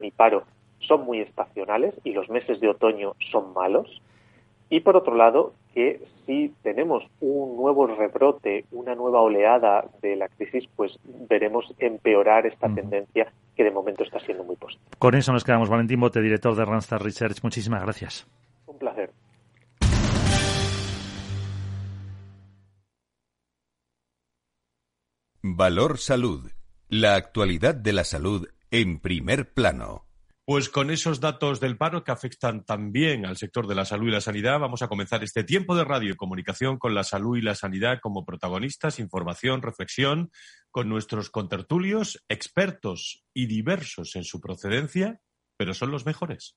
y paro son muy estacionales y los meses de otoño son malos. Y por otro lado, que si tenemos un nuevo rebrote, una nueva oleada de la crisis, pues veremos empeorar esta tendencia que de momento está siendo muy positiva. Con eso nos quedamos. Valentín Bote, director de Randstad Research. Muchísimas gracias. Un placer. Valor Salud. La actualidad de la salud en primer plano. Pues con esos datos del paro que afectan también al sector de la salud y la sanidad, vamos a comenzar este tiempo de radio comunicación con la salud y la sanidad como protagonistas, información, reflexión, con nuestros contertulios, expertos y diversos en su procedencia, pero son los mejores.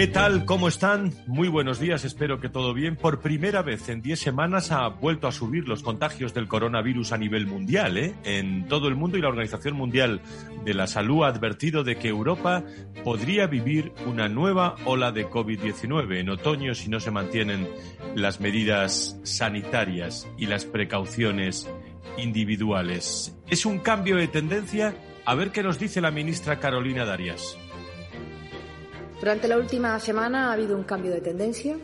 ¿Qué tal? ¿Cómo están? Muy buenos días, espero que todo bien. Por primera vez en 10 semanas ha vuelto a subir los contagios del coronavirus a nivel mundial, ¿eh? en todo el mundo y la Organización Mundial de la Salud ha advertido de que Europa podría vivir una nueva ola de COVID-19 en otoño si no se mantienen las medidas sanitarias y las precauciones individuales. ¿Es un cambio de tendencia? A ver qué nos dice la ministra Carolina Darias. Durante la última semana ha habido un cambio de tendencia.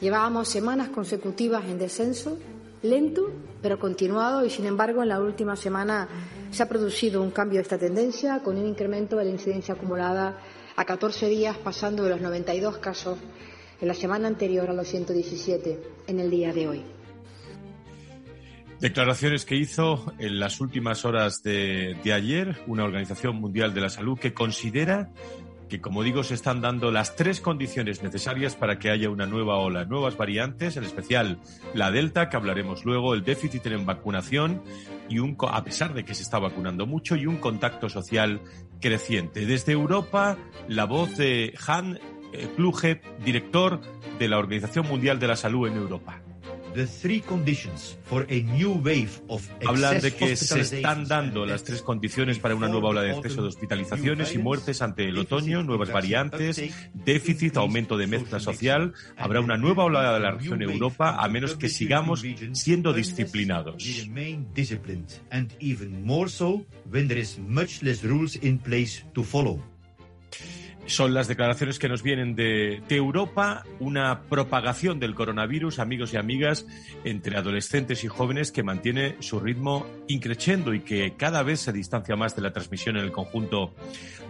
Llevábamos semanas consecutivas en descenso, lento pero continuado, y sin embargo en la última semana se ha producido un cambio de esta tendencia con un incremento de la incidencia acumulada a 14 días, pasando de los 92 casos en la semana anterior a los 117 en el día de hoy. Declaraciones que hizo en las últimas horas de, de ayer una Organización Mundial de la Salud que considera que, como digo, se están dando las tres condiciones necesarias para que haya una nueva ola, nuevas variantes, en especial la Delta, que hablaremos luego, el déficit en vacunación y un, a pesar de que se está vacunando mucho, y un contacto social creciente. Desde Europa, la voz de Han Kluge, director de la Organización Mundial de la Salud en Europa. Hablan de que se están dando las tres condiciones para una nueva ola de exceso de hospitalizaciones y muertes ante el otoño, nuevas variantes, déficit, aumento de mezcla social. Habrá una nueva ola de la región Europa a menos que sigamos siendo disciplinados son las declaraciones que nos vienen de, Europa, una propagación del coronavirus, amigos y amigas, entre adolescentes y jóvenes que mantiene su ritmo increciendo y que cada vez se distancia más de la transmisión en el conjunto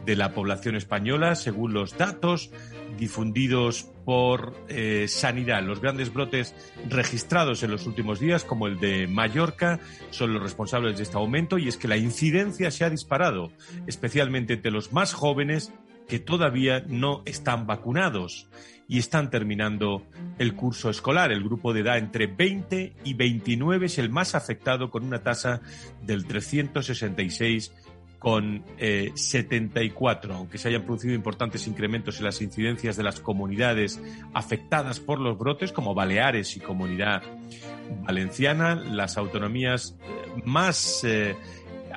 de la población española, según los datos difundidos por eh, Sanidad. Los grandes brotes registrados en los últimos días, como el de Mallorca, son los responsables de este aumento y es que la incidencia se ha disparado, especialmente entre los más jóvenes que todavía no están vacunados y están terminando el curso escolar. El grupo de edad entre 20 y 29 es el más afectado con una tasa del 366 con 74, eh, aunque se hayan producido importantes incrementos en las incidencias de las comunidades afectadas por los brotes, como Baleares y Comunidad Valenciana, las autonomías eh, más eh,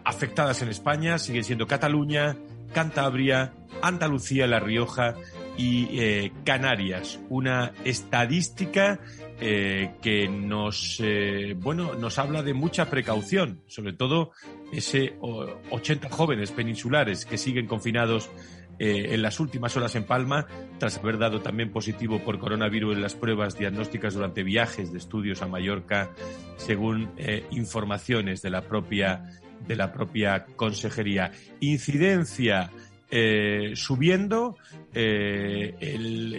afectadas en España siguen siendo Cataluña, Cantabria, Andalucía, La Rioja y eh, Canarias. Una estadística eh, que nos, eh, bueno, nos habla de mucha precaución, sobre todo ese 80 jóvenes peninsulares que siguen confinados en las últimas horas en Palma, tras haber dado también positivo por coronavirus en las pruebas diagnósticas durante viajes de estudios a Mallorca, según informaciones de la propia de la propia consejería. Incidencia eh, subiendo eh,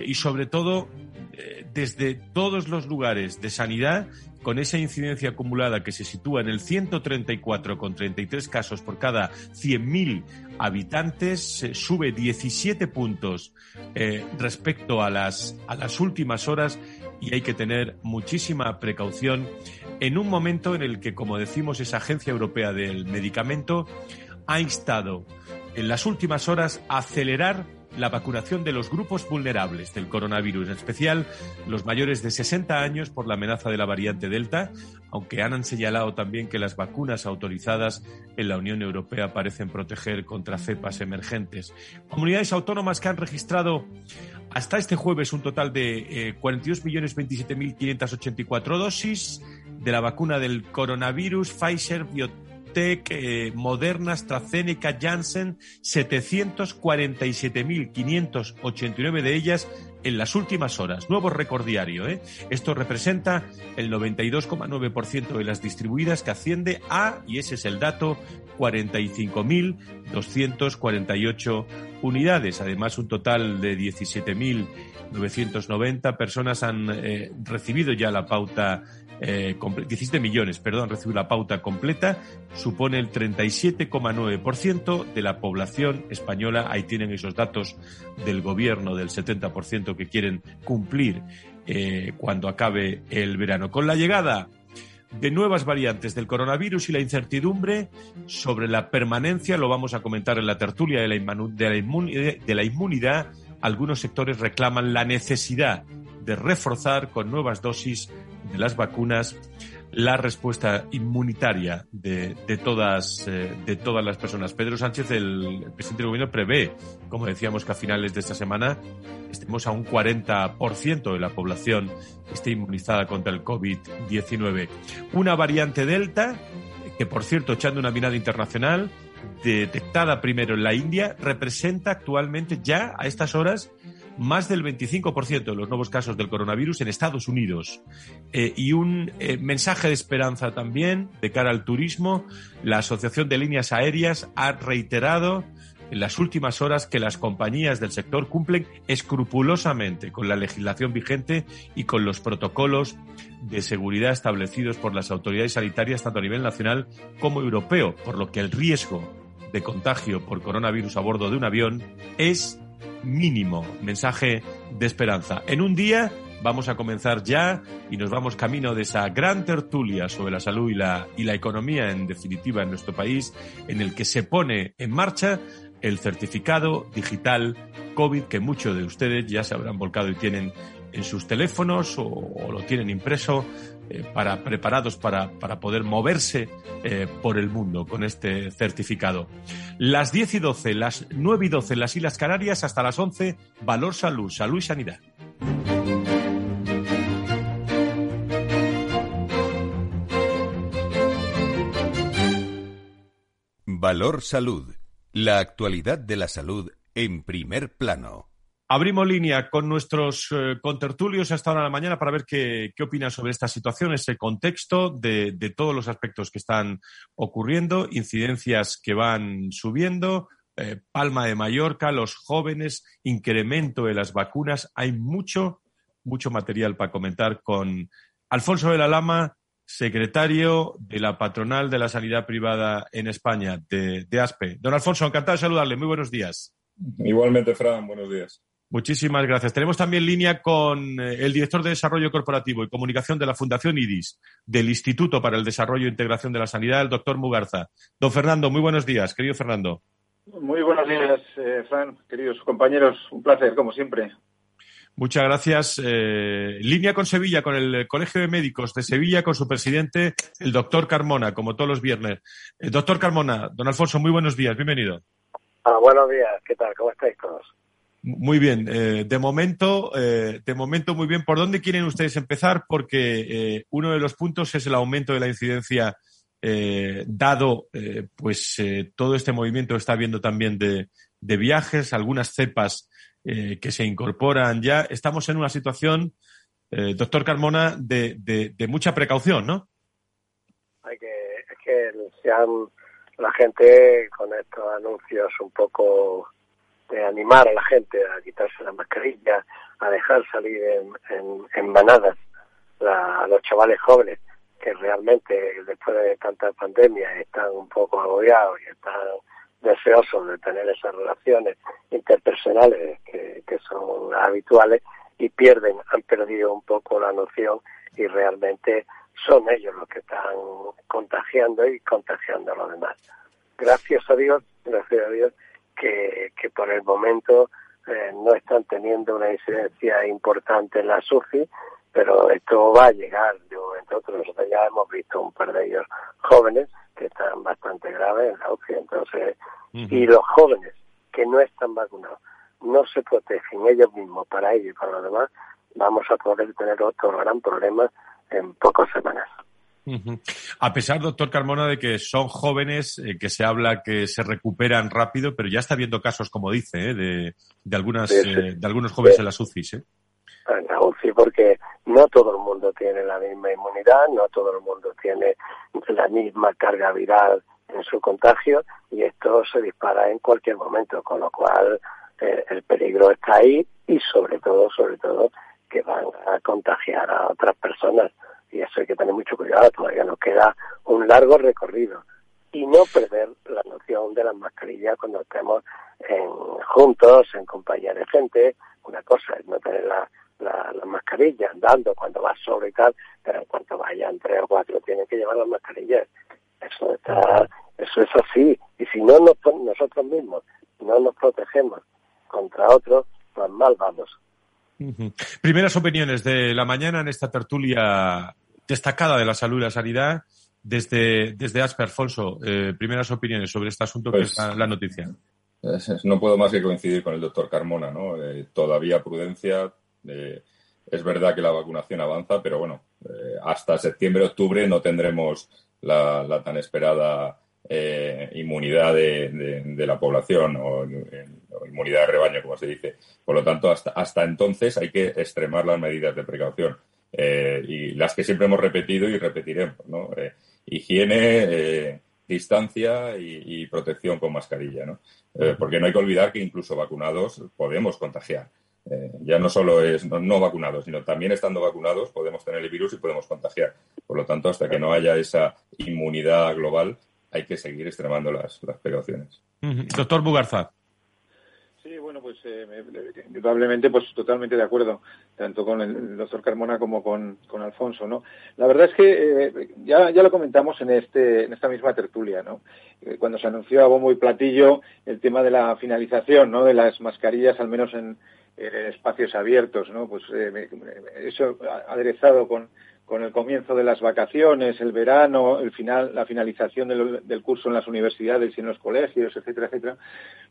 y sobre todo eh, desde todos los lugares de sanidad con esa incidencia acumulada que se sitúa en el 134 con 33 casos por cada 100.000 habitantes, sube 17 puntos respecto a las, a las últimas horas y hay que tener muchísima precaución en un momento en el que, como decimos, esa Agencia Europea del Medicamento ha instado en las últimas horas acelerar la vacunación de los grupos vulnerables del coronavirus, en especial los mayores de 60 años por la amenaza de la variante Delta, aunque han señalado también que las vacunas autorizadas en la Unión Europea parecen proteger contra cepas emergentes. Comunidades autónomas que han registrado hasta este jueves un total de eh, 42.027.584 dosis de la vacuna del coronavirus Pfizer Moderna, AstraZeneca, Janssen, 747.589 de ellas en las últimas horas. Nuevo récord diario. ¿eh? Esto representa el 92,9% de las distribuidas que asciende a, y ese es el dato, 45.248 unidades. Además, un total de 17.990 personas han eh, recibido ya la pauta eh, 17 millones, perdón, recibido la pauta completa, supone el 37,9% de la población española. Ahí tienen esos datos del gobierno del 70% que quieren cumplir eh, cuando acabe el verano. Con la llegada de nuevas variantes del coronavirus y la incertidumbre sobre la permanencia, lo vamos a comentar en la tertulia de la inmunidad, algunos sectores reclaman la necesidad de reforzar con nuevas dosis de las vacunas la respuesta inmunitaria de, de todas, eh, de todas las personas. Pedro Sánchez, el, presidente del gobierno, prevé, como decíamos, que a finales de esta semana estemos a un 40% de la población esté inmunizada contra el COVID-19. Una variante Delta, que por cierto, echando una mirada internacional, detectada primero en la India, representa actualmente ya a estas horas más del 25% de los nuevos casos del coronavirus en Estados Unidos. Eh, y un eh, mensaje de esperanza también de cara al turismo. La Asociación de Líneas Aéreas ha reiterado en las últimas horas que las compañías del sector cumplen escrupulosamente con la legislación vigente y con los protocolos de seguridad establecidos por las autoridades sanitarias tanto a nivel nacional como europeo, por lo que el riesgo de contagio por coronavirus a bordo de un avión es mínimo. Mensaje de esperanza. En un día vamos a comenzar ya y nos vamos camino de esa gran tertulia sobre la salud y la, y la economía en definitiva en nuestro país, en el que se pone en marcha el certificado digital COVID que muchos de ustedes ya se habrán volcado y tienen en sus teléfonos o, lo tienen impreso eh, para, preparados para, para poder moverse eh, por el mundo con este certificado. Las 10 y 12, las 9 y 12 en las Islas Canarias, hasta las 11, Valor Salud, Salud y Sanidad. Valor Salud. La actualidad de la salud en primer plano. Abrimos línea con nuestros eh, contertulios hasta ahora de la mañana para ver qué, qué opinan sobre esta situación, ese contexto de, de, todos los aspectos que están ocurriendo, incidencias que van subiendo, eh, Palma de Mallorca, los jóvenes, incremento de las vacunas. Hay mucho, mucho material para comentar con Alfonso de la Lama, secretario de la patronal de la sanidad privada en España, de, de ASPE. Don Alfonso, encantado de saludarle. Muy buenos días. Igualmente, Fran, buenos días. Muchísimas gracias. Tenemos también línea con eh, el director de Desarrollo Corporativo y Comunicación de la Fundación IDIS, del Instituto para el Desarrollo e Integración de la Sanidad, el doctor Mugarza. Don Fernando, muy buenos días, querido Fernando. Muy buenos días, eh, Fran, queridos compañeros. Un placer, como siempre. Muchas gracias. Eh, línea con Sevilla, con el Colegio de Médicos de Sevilla, con su presidente, el doctor Carmona, como todos los viernes. Eh, doctor Carmona, don Alfonso, muy buenos días, bienvenido. Ah, buenos días, ¿qué tal? ¿Cómo estáis todos? Muy bien. Eh, de momento, eh, de momento muy bien. ¿Por dónde quieren ustedes empezar? Porque eh, uno de los puntos es el aumento de la incidencia, eh, dado pues todo este movimiento que está habiendo también de, viajes, algunas cepas que se incorporan ya. Estamos en una situación, doctor Carmona, de, mucha precaución, ¿no? Hay que, es que se han, la gente con estos anuncios un poco de animar a la gente a quitarse la mascarilla, a dejar salir en, en, en manadas la, a los chavales jóvenes que realmente después de tanta pandemia están un poco agobiados y están deseosos de tener esas relaciones interpersonales que, que son habituales y pierden, han perdido un poco la noción y realmente son ellos los que están contagiando y contagiando a los demás. Gracias a Dios, gracias a Dios, que, que por el momento eh, no están teniendo una incidencia importante en la SUCI, pero esto va a llegar de un momento a otro. Nosotros ya hemos visto un par de ellos jóvenes que están bastante graves en la UCI, entonces, y los jóvenes que no están vacunados no se protegen ellos mismos para ellos y para los demás, vamos a poder tener otro gran problema en pocas semanas. A pesar, doctor Carmona, de que son jóvenes, eh, que se habla que se recuperan rápido, pero ya está habiendo casos, como dice, eh, de, de, algunas, eh, de algunos jóvenes en las UCIs. ¿eh? En la UCI, porque no todo el mundo tiene la misma inmunidad, no todo el mundo tiene la misma carga viral en su contagio y esto se dispara en cualquier momento, con lo cual el peligro está ahí y sobre todo, sobre todo, que van a contagiar a otras personas y eso hay que tener mucho cuidado, todavía nos queda un largo recorrido y no perder la noción de las mascarillas cuando estemos en, juntos, en compañía de gente. Una cosa es no tener la, la, mascarilla andando cuando vas sobre y tal, pero en cuanto vayan tres o cuatro tienen que llevar las mascarillas. Eso está, eso es así. Y si no nos, nosotros mismos no nos protegemos contra otros, pues mal vamos. Primeras opiniones de la mañana en esta tertulia destacada de la salud y la sanidad. Desde, desde Asper, Alfonso, eh, primeras opiniones sobre este asunto que pues es la, noticia. No puedo más que coincidir con el doctor Carmona, ¿no? Eh, todavía prudencia. Eh, es verdad que la vacunación avanza, pero bueno, hasta septiembre, octubre no tendremos la, tan esperada inmunidad de, la población o, inmunidad de rebaño, como se dice. Por lo tanto, hasta, hasta entonces hay que extremar las medidas de precaución. Eh, y las que siempre hemos repetido y repetiremos, ¿no? Eh, higiene, eh, distancia y, protección con mascarilla, ¿no? porque no hay que olvidar que incluso vacunados podemos contagiar. ya no solo es no, vacunados, sino también estando vacunados podemos tener el virus y podemos contagiar. Por lo tanto, hasta que no haya esa inmunidad global, hay que seguir extremando las, las precauciones. Doctor Bugarza. Sí, bueno, pues eh, indudablemente, pues totalmente de acuerdo, tanto con el, doctor Carmona como con, con, Alfonso, ¿no? La verdad es que eh, ya, ya lo comentamos en este en esta misma tertulia, ¿no? Eh, cuando se anunció a bombo y platillo el tema de la finalización, ¿no? De las mascarillas, al menos en, espacios abiertos, ¿no? Pues eso aderezado con con el comienzo de las vacaciones, el verano, el final, la finalización del, curso en las universidades y en los colegios, etcétera, etcétera,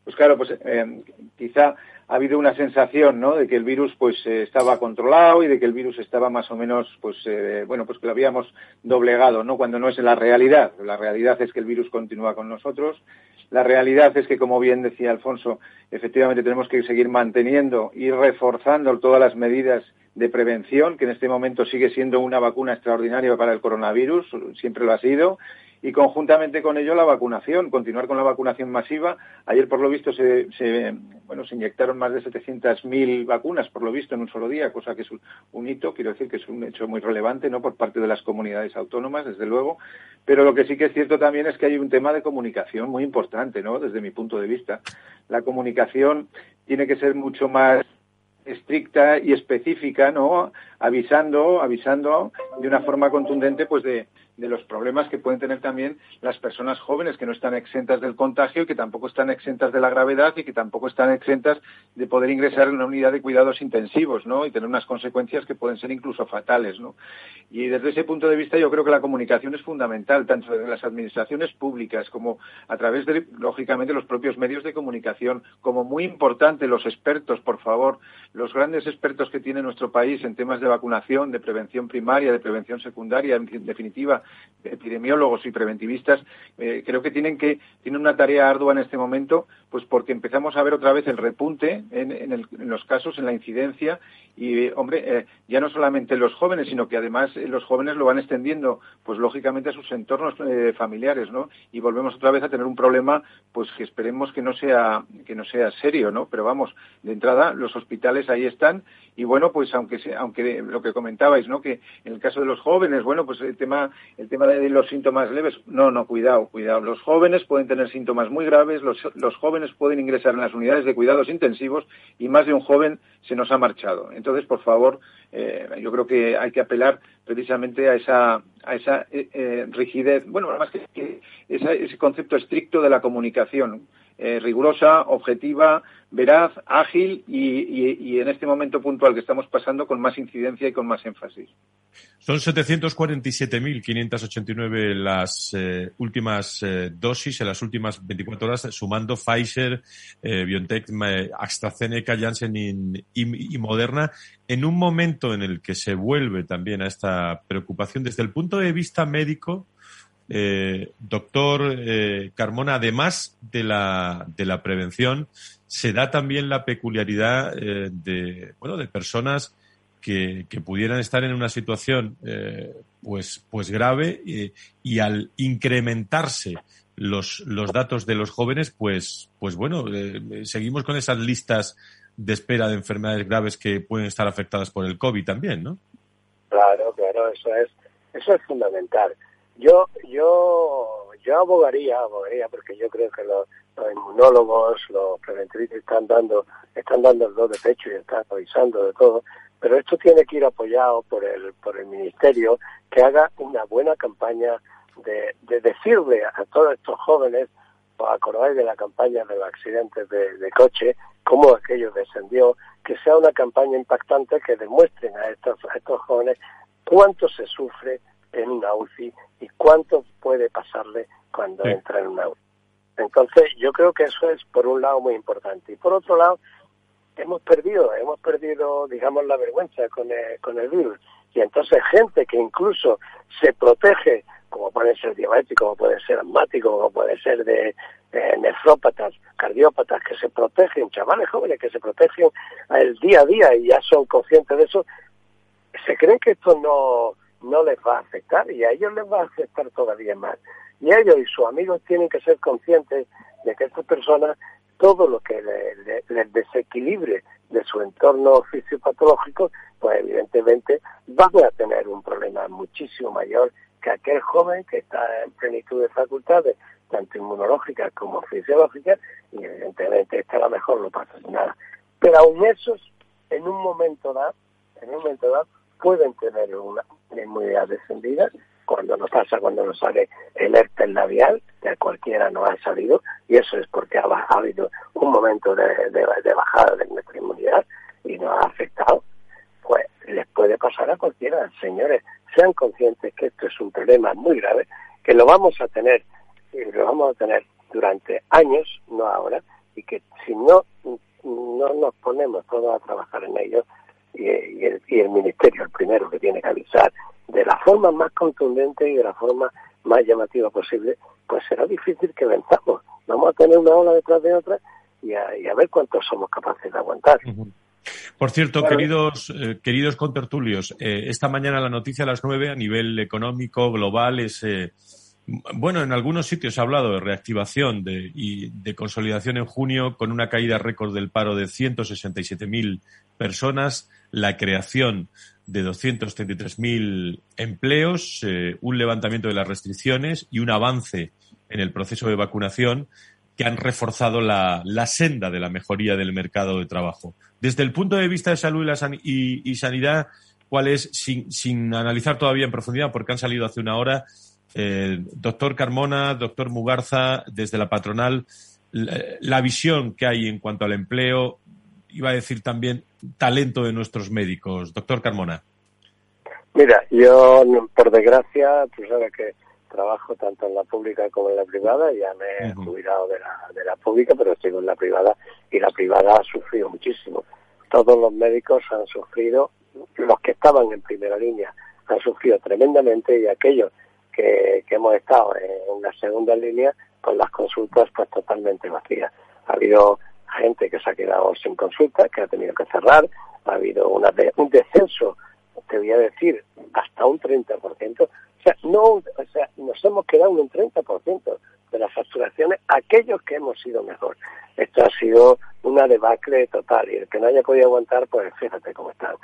pues claro, pues eh, quizá ha habido una sensación, ¿no? De que el virus, pues, eh, estaba controlado y de que el virus estaba más o menos, pues, eh, bueno, pues que lo habíamos doblegado, ¿no? Cuando no es la realidad. La realidad es que el virus continúa con nosotros. La realidad es que, como bien decía Alfonso, efectivamente tenemos que seguir manteniendo y reforzando todas las medidas de prevención, que en este momento sigue siendo una vacuna extraordinaria para el coronavirus, siempre lo ha sido, y conjuntamente con ello la vacunación, continuar con la vacunación masiva. Ayer, por lo visto, se, bueno, se inyectaron más de 700.000 vacunas, por lo visto, en un solo día, cosa que es un, hito, quiero decir que es un hecho muy relevante, ¿no?, por parte de las comunidades autónomas, desde luego. Pero lo que sí que es cierto también es que hay un tema de comunicación muy importante, ¿no?, desde mi punto de vista. La comunicación tiene que ser mucho más estricta y específica, ¿no? Avisando, avisando de una forma contundente, pues de, de los problemas que pueden tener también las personas jóvenes que no están exentas del contagio y que tampoco están exentas de la gravedad y que tampoco están exentas de poder ingresar en una unidad de cuidados intensivos, ¿no? Y tener unas consecuencias que pueden ser incluso fatales, ¿no? Y desde ese punto de vista yo creo que la comunicación es fundamental, tanto desde las administraciones públicas como a través de, lógicamente, los propios medios de comunicación, como muy importante los expertos, por favor, los grandes expertos que tiene nuestro país en temas de vacunación, de prevención primaria, de prevención secundaria, en definitiva, epidemiólogos y preventivistas, eh, creo que tienen que tienen una tarea ardua en este momento, pues porque empezamos a ver otra vez el repunte en, en, los casos, en la incidencia y, hombre, eh, ya no solamente los jóvenes, sino que además eh, los jóvenes lo van extendiendo, pues lógicamente a sus entornos familiares, ¿no? Y volvemos otra vez a tener un problema, pues que esperemos que no sea que no sea serio, ¿no? Pero vamos, de entrada los hospitales ahí están y bueno, pues aunque aunque lo que comentabais, ¿no? Que en el caso de los jóvenes, bueno, pues el tema el tema de los síntomas leves, no, no, cuidado, cuidado. Los jóvenes pueden tener síntomas muy graves, los, jóvenes pueden ingresar en las unidades de cuidados intensivos y más de un joven se nos ha marchado. Entonces, por favor, eh, yo creo que hay que apelar precisamente a esa, a esa eh, eh, rigidez, bueno, más que, ese concepto estricto de la comunicación. Eh, rigurosa, objetiva, veraz, ágil y, en este momento puntual que estamos pasando con más incidencia y con más énfasis. Son 747.589 las eh, últimas eh, dosis en las últimas 24 horas, sumando Pfizer, BioNTech, AstraZeneca, Janssen y, Moderna, en un momento en el que se vuelve también a esta preocupación desde el punto de vista médico eh, doctor eh, Carmona, además de la, de la prevención, se da también la peculiaridad eh, de, bueno, de personas que, que, pudieran estar en una situación eh, pues, pues grave y al incrementarse los, los datos de los jóvenes, pues, pues bueno, seguimos con esas listas de espera de enfermedades graves que pueden estar afectadas por el COVID también, ¿no? Claro, claro, eso es, eso es fundamental. Yo, yo, yo abogaría, abogaría, porque yo creo que los, inmunólogos, los preventivistas están dando, están dando el do de pecho y están avisando de todo, pero esto tiene que ir apoyado por el, por el ministerio que haga una buena campaña de, de decirle a todos estos jóvenes, os acordáis de la campaña de los accidentes de, coche, cómo aquello descendió, que sea una campaña impactante que demuestren a estos, a estos jóvenes cuánto se sufre en una UCI y cuánto puede pasarle cuando entra en una UCI. Entonces, yo creo que eso es, por un lado, muy importante. Y por otro lado, hemos perdido, hemos perdido, digamos, la vergüenza con el, con el virus. Y entonces, gente que incluso se protege, como puede ser diabético, como puede ser asmático, como puede ser de nefrópatas, cardiópatas, que se protegen, chavales jóvenes que se protegen el día a día y ya son conscientes de eso, se creen que esto no, no les va a afectar y a ellos les va a afectar todavía más. Y ellos y sus amigos tienen que ser conscientes de que estas personas, todo lo que les, desequilibre de su entorno fisiopatológico, pues evidentemente van a tener un problema muchísimo mayor que aquel joven que está en plenitud de facultades, tanto inmunológicas como fisiológicas, y evidentemente a lo mejor no pasa nada. Pero aún esos, en un momento dado, en un momento dado, pueden tener una, inmunidad descendida cuando nos pasa, cuando nos sale el herpes labial, que a cualquiera nos ha salido, y eso es porque ha, habido un momento de, de, bajada de nuestra inmunidad y nos ha afectado, pues les puede pasar a cualquiera. Señores, sean conscientes que esto es un problema muy grave, que lo vamos a tener, y lo vamos a tener durante años, no ahora, y que si no, no nos ponemos todos a trabajar en ello, y, el, y el Ministerio el primero que tiene que avisar de la forma más contundente y de la forma más llamativa posible, pues será difícil que venzamos. Vamos a tener una ola detrás de otra y a, y a ver cuántos somos capaces de aguantar. Por cierto, queridos, eh, queridos contertulios, eh, esta mañana la noticia a las nueve a nivel económico global es, eh, bueno, en algunos sitios se ha hablado de reactivación de, y de consolidación en junio con una caída récord del paro de 167.000 personas, la creación de 233.000 empleos, eh, un levantamiento de las restricciones y un avance en el proceso de vacunación que han reforzado la, senda de la mejoría del mercado de trabajo. Desde el punto de vista de salud y, sanidad, ¿cuál es, sin, analizar todavía en profundidad, porque han salido hace una hora, eh, doctor Carmona, doctor Mugarza, desde la patronal, la visión que hay en cuanto al empleo, iba a decir también talento de nuestros médicos. Doctor Carmona. Mira, yo, por desgracia, tú sabes que trabajo tanto en la pública como en la privada, ya me he jubilado de la, de la pública, pero sigo en la privada y la privada ha sufrido muchísimo. Todos los médicos han sufrido, los que estaban en primera línea han sufrido tremendamente y aquellos que, que hemos estado en la segunda línea, con las consultas pues totalmente vacías. Ha habido gente que se ha quedado sin consulta, que ha tenido que cerrar, ha habido una un descenso, te voy a decir, hasta un 30%. O sea, no, o sea, nos hemos quedado en un 30% de las facturaciones, aquellos que hemos sido mejor. Esto ha sido una debacle total y el que no haya podido aguantar, pues fíjate cómo están.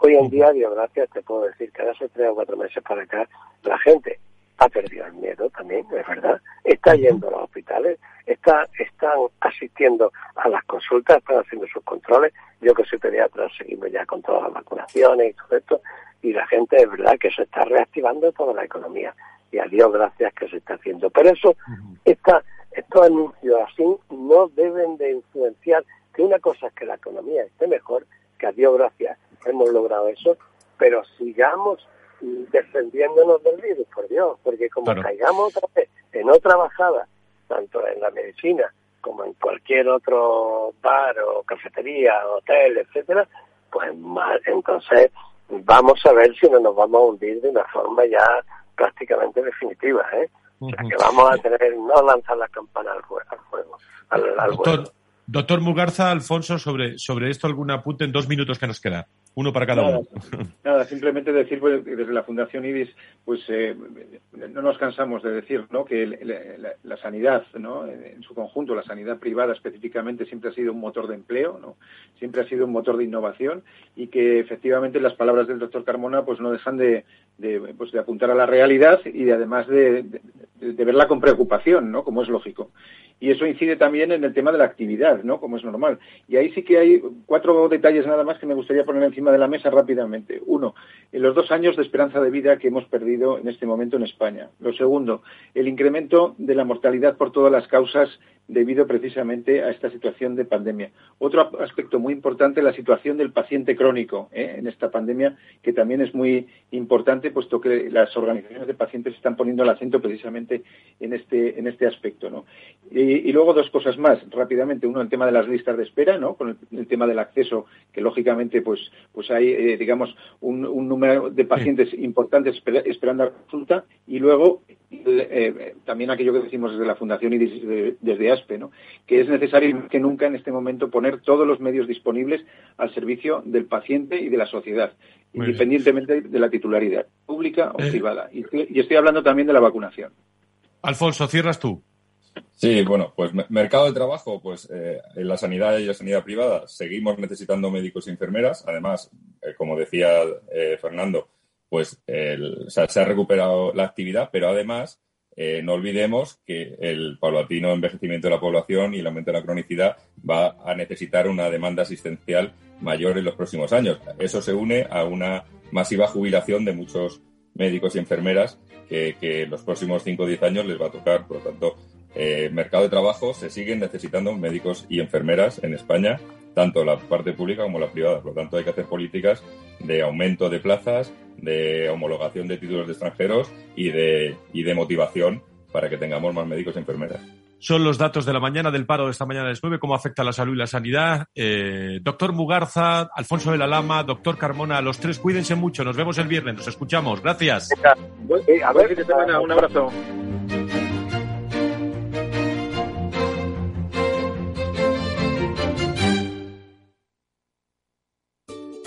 Hoy en día, Dios gracias, te puedo decir que hace tres o cuatro meses para acá, la gente ha perdido el miedo también, es verdad. Está yendo a los hospitales, está, están asistiendo a las consultas, están haciendo sus controles. Yo que soy pediatra seguimos ya con todas las vacunaciones y todo esto. Y la gente es verdad que se está reactivando toda la economía. Y a Dios gracias que se está haciendo. Pero eso, esta, estos anuncios así no deben de influenciar que una cosa es que la economía esté mejor, que a Dios gracias hemos logrado eso, pero sigamos defendiéndonos del virus, por Dios, porque como caigamos otra vez en otra bajada, tanto en la medicina como en cualquier otro bar o cafetería, hotel, etcétera, pues mal, entonces vamos a ver si no nos vamos a hundir de una forma ya prácticamente definitiva, ¿eh? O sea, que vamos a tener, no lanzar la campana al, juego, al, doctor, doctor Mugarza, Alfonso, sobre, sobre esto algún apunte en dos minutos que nos queda. Uno para cada uno. Nada, simplemente decir pues, desde la Fundación IBIS, pues eh, no nos cansamos de decir ¿no? que la, sanidad, ¿no? en su conjunto, la sanidad privada específicamente, siempre ha sido un motor de empleo, ¿no? siempre ha sido un motor de innovación y que efectivamente las palabras del doctor Carmona pues no dejan de, pues, de apuntar a la realidad y de, además de, de, verla con preocupación, ¿no? como es lógico. Y eso incide también en el tema de la actividad, ¿no? como es normal. Y ahí sí que hay cuatro detalles nada más que me gustaría poner encima de la mesa rápidamente. Uno, en los dos años de esperanza de vida que hemos perdido en este momento en España. Lo segundo, el incremento de la mortalidad por todas las causas debido precisamente a esta situación de pandemia. Otro aspecto muy importante, la situación del paciente crónico ¿eh? en esta pandemia, que también es muy importante, puesto que las organizaciones de pacientes están poniendo el acento precisamente en este, en este aspecto. ¿no? Y, luego dos cosas más, rápidamente. Uno, el tema de las listas de espera, ¿no? con el, tema del acceso, que lógicamente pues, pues hay, eh, digamos, un, número de pacientes importantes esperando a consulta. Y luego, eh, también aquello que decimos desde la Fundación y desde que es necesario que nunca en este momento poner todos los medios disponibles al servicio del paciente y de la sociedad, independientemente de la titularidad, pública o eh. privada. Y estoy, hablando también de la vacunación. Alfonso, cierras tú. Sí, bueno, pues mercado de trabajo, pues eh, en la sanidad y la sanidad privada seguimos necesitando médicos y enfermeras. Además, eh, como decía Fernando, pues se ha recuperado la actividad, pero además eh, no olvidemos que el paulatino envejecimiento de la población y el aumento de la cronicidad va a necesitar una demanda asistencial mayor en los próximos años. Eso se une a una masiva jubilación de muchos médicos y enfermeras que, en los próximos 5 o 10 años les va a tocar. Por lo tanto, eh, mercado de trabajo se siguen necesitando médicos y enfermeras en España, tanto la parte pública como la privada. Por lo tanto, hay que hacer políticas de aumento de plazas, de homologación de títulos de extranjeros y de, y de motivación para que tengamos más médicos y enfermeras. Son los datos de la mañana del paro de esta mañana de las 9, cómo afecta la salud y la sanidad. Eh, doctor Mugarza, Alfonso de la Lama, doctor Carmona, los tres cuídense mucho. Nos vemos el viernes, nos escuchamos. Gracias. A ver, un abrazo.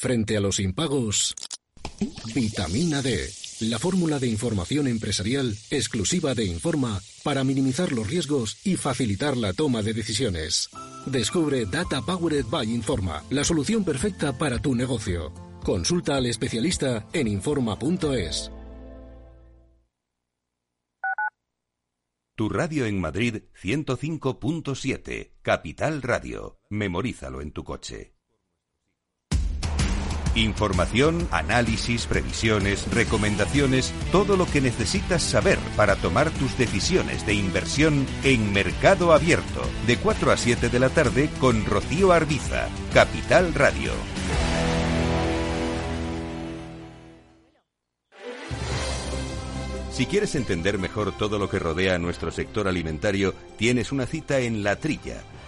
Frente a los impagos, vitamina D, la fórmula de información empresarial exclusiva de Informa para minimizar los riesgos y facilitar la toma de decisiones. Descubre Data Powered by Informa, la solución perfecta para tu negocio. Consulta al especialista en Informa.es. Tu radio en Madrid 105.7, Capital Radio. Memorízalo en tu coche. Información, análisis, previsiones, recomendaciones, todo lo que necesitas saber para tomar tus decisiones de inversión en Mercado Abierto, de 4 a 7 de la tarde con Rocío Arbiza, Capital Radio. Si quieres entender mejor todo lo que rodea a nuestro sector alimentario, tienes una cita en La Trilla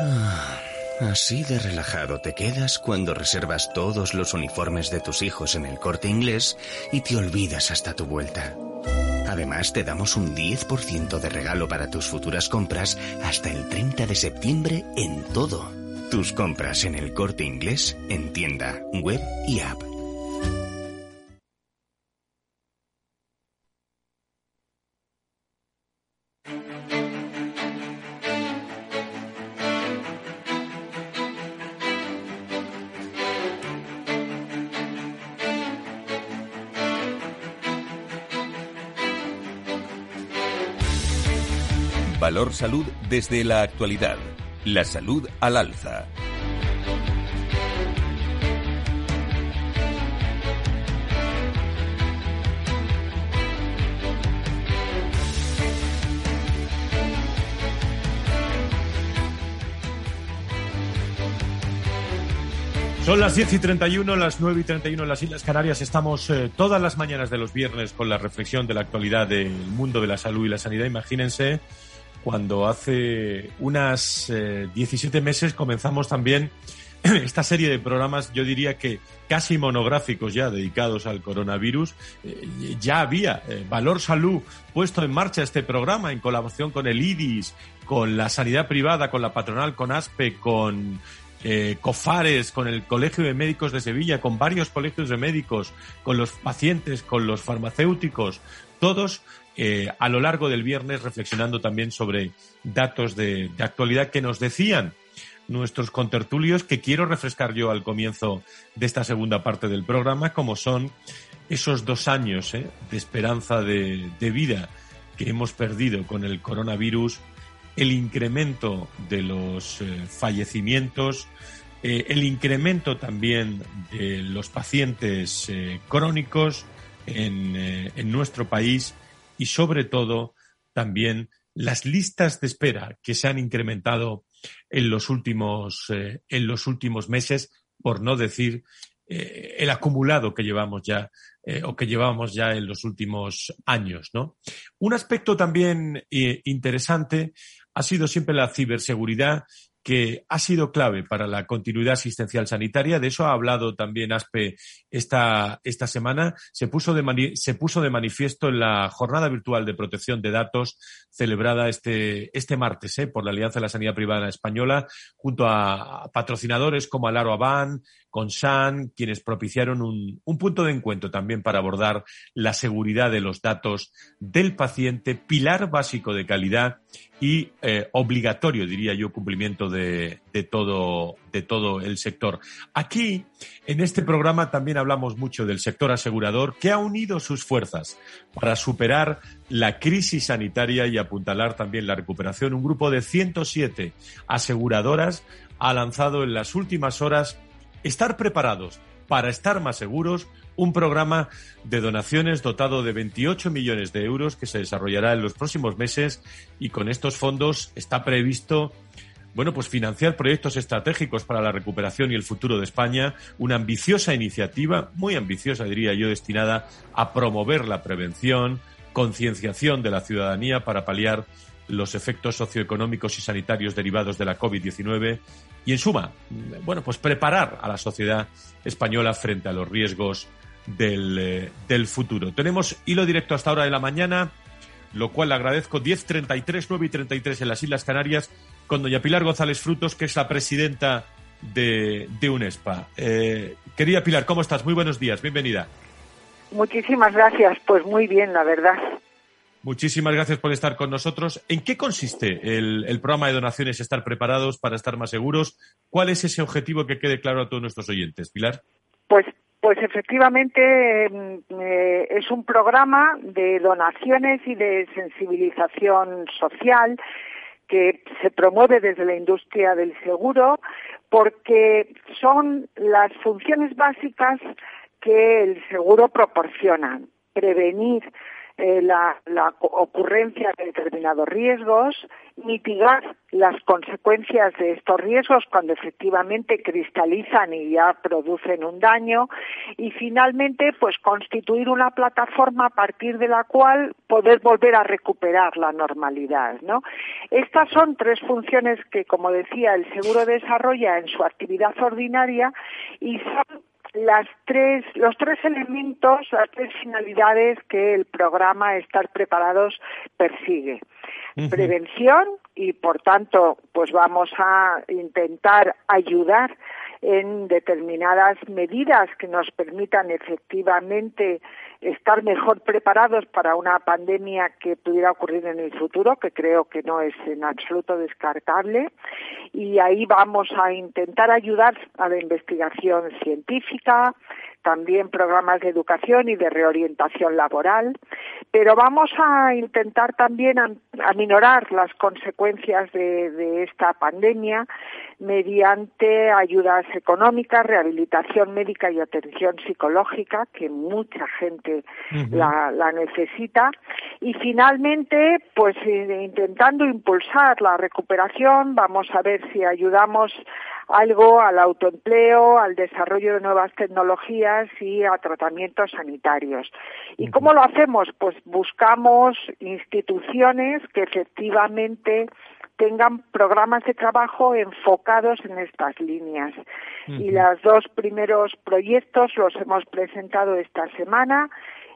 Ah, así de relajado te quedas cuando reservas todos los uniformes de tus hijos en el corte inglés y te olvidas hasta tu vuelta. Además, te damos un 10% de regalo para tus futuras compras hasta el 30 de septiembre en todo. Tus compras en el corte inglés en tienda, web y app. Valor Salud desde la actualidad. La salud al alza. Son las 10 y 31, las 9 y 31 en las Islas Canarias. Estamos eh, todas las mañanas de los viernes con la reflexión de la actualidad del mundo de la salud y la sanidad. Imagínense cuando hace unas 17 eh, meses comenzamos también esta serie de programas, yo diría que casi monográficos ya dedicados al coronavirus. Eh, ya había eh, Valor Salud puesto en marcha este programa en colaboración con el IDIS, con la sanidad privada, con la patronal, con ASPE, con COFARES, con el Colegio de Médicos de Sevilla, con varios colegios de médicos, con los pacientes, con los farmacéuticos, todos eh, a lo largo del viernes reflexionando también sobre datos de, actualidad que nos decían nuestros contertulios que quiero refrescar yo al comienzo de esta segunda parte del programa, como son esos dos años eh, de esperanza de, vida que hemos perdido con el coronavirus, el incremento de los eh, fallecimientos, el incremento también de los pacientes crónicos en, en nuestro país y sobre todo también las listas de espera que se han incrementado en los últimos, eh, en los últimos meses, por no decir eh, el acumulado que llevamos ya eh, o que llevamos ya en los últimos años, ¿no? Un aspecto también interesante ha sido siempre la ciberseguridad que ha sido clave para la continuidad asistencial sanitaria. De eso ha hablado también ASPE esta, esta semana. Se puso, de se puso de manifiesto en la jornada virtual de protección de datos celebrada este, este martes eh, por la Alianza de la Sanidad Privada Española, junto a patrocinadores como Alaro Aban, Consan, quienes propiciaron un, un punto de encuentro también para abordar la seguridad de los datos del paciente, pilar básico de calidad y eh, obligatorio, diría yo, cumplimiento de, de, todo, de todo el sector. Aquí, en este programa, también hablamos mucho del sector asegurador que ha unido sus fuerzas para superar la crisis sanitaria y apuntalar también la recuperación. Un grupo de 107 aseguradoras ha lanzado en las últimas horas estar preparados para estar más seguros un programa de donaciones dotado de 28 millones de euros que se desarrollará en los próximos meses y con estos fondos está previsto bueno, pues financiar proyectos estratégicos para la recuperación y el futuro de España, una ambiciosa iniciativa, muy ambiciosa diría yo, destinada a promover la prevención, concienciación de la ciudadanía para paliar los efectos socioeconómicos y sanitarios derivados de la COVID-19 y, en suma, bueno, pues preparar a la sociedad española frente a los riesgos del, eh, del futuro. Tenemos hilo directo hasta ahora de la mañana, lo cual le agradezco 10.33, 9 y 33 en las Islas Canarias, con doña Pilar González Frutos, que es la presidenta de, de UNESPA. Eh, querida Pilar, ¿cómo estás? Muy buenos días, bienvenida. Muchísimas gracias, pues muy bien, la verdad. Muchísimas gracias por estar con nosotros. ¿En qué consiste el, programa de donaciones Estar Preparados para estar más seguros? ¿Cuál es ese objetivo que quede claro a todos nuestros oyentes, Pilar? Pues pues efectivamente mm, eh, es un programa de donaciones y de sensibilización social que se promueve desde la industria del seguro porque son las funciones básicas que el seguro proporciona. Prevenir eh, la, ocurrencia de determinados riesgos, mitigar las consecuencias de estos riesgos cuando efectivamente cristalizan y ya producen un daño y finalmente pues constituir una plataforma a partir de la cual poder volver a recuperar la normalidad, ¿no? Estas son tres funciones que como decía el seguro desarrolla en su actividad ordinaria y son las tres, los tres elementos, las tres finalidades que el programa Estar Preparados persigue. Prevención y, por tanto, pues vamos a intentar ayudar en determinadas medidas que nos permitan efectivamente estar mejor preparados para una pandemia que pudiera ocurrir en el futuro, que creo que no es en absoluto descartable. Y ahí vamos a intentar ayudar a la investigación científica, también programas de educación y de reorientación laboral, pero vamos a intentar también aminorar las consecuencias de, esta pandemia mediante ayudas económicas, rehabilitación médica y atención psicológica, que mucha gente la, la, necesita, y finalmente, pues intentando impulsar la recuperación, vamos a ver si ayudamos algo al autoempleo, al desarrollo de nuevas tecnologías y a tratamientos sanitarios. ¿Y cómo lo hacemos? Pues buscamos instituciones que efectivamente tengan programas de trabajo enfocados en estas líneas. Y los dos primeros proyectos los hemos presentado esta semana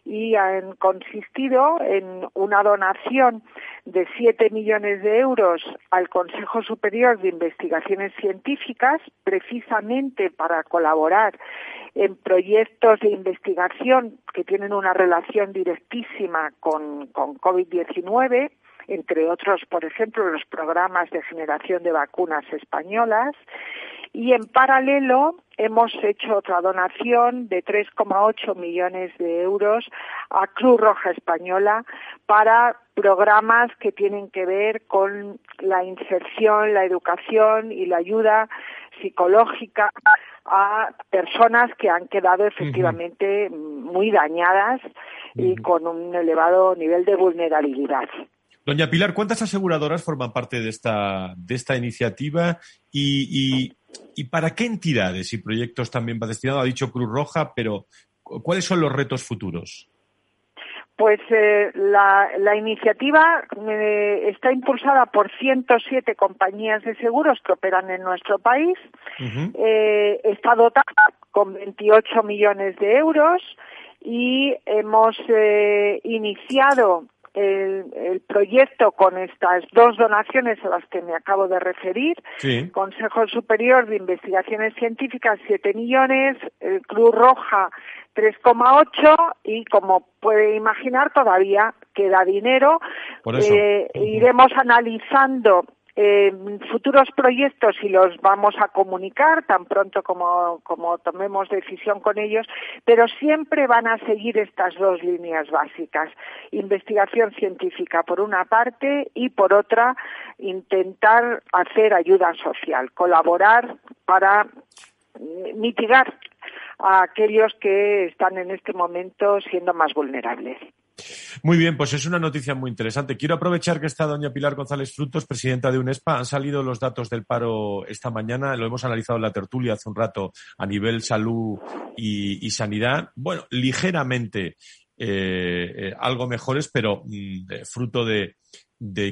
y han consistido en una donación de 7 millones de euros al Consejo Superior de Investigaciones Científicas, precisamente para colaborar en proyectos de investigación que tienen una relación directísima con, con COVID-19 entre otros, por ejemplo, los programas de generación de vacunas españolas, y en paralelo hemos hecho otra donación de 3,8 millones de euros a Cruz Roja Española para programas que tienen que ver con la inserción, la educación y la ayuda psicológica a personas que han quedado efectivamente muy dañadas y con un elevado nivel de vulnerabilidad. Doña Pilar, ¿cuántas aseguradoras forman parte de esta, de esta iniciativa y, y, para qué entidades y proyectos también va destinado? Ha dicho Cruz Roja, pero ¿cuáles son los retos futuros? Pues eh, la, la, iniciativa eh, está impulsada por 107 compañías de seguros que operan en nuestro país. eh, está dotada con 28 millones de euros y hemos iniciado el, proyecto con estas dos donaciones a las que me acabo de referir. Consejo Superior de Investigaciones Científicas, 7 millones, el Cruz Roja, 3,8 y como puede imaginar todavía queda dinero. Eh, iremos analizando eh, futuros proyectos y los vamos a comunicar tan pronto como, como tomemos decisión con ellos, pero siempre van a seguir estas dos líneas básicas. Investigación científica por una parte y por otra intentar hacer ayuda social, colaborar para mitigar a aquellos que están en este momento siendo más vulnerables. Muy bien, pues es una noticia muy interesante. Quiero aprovechar que está doña Pilar González Frutos, presidenta de UNESPA. Han salido los datos del paro esta mañana, lo hemos analizado en la tertulia hace un rato a nivel salud y, sanidad. Bueno, ligeramente eh, eh, algo mejores, pero mm, fruto de,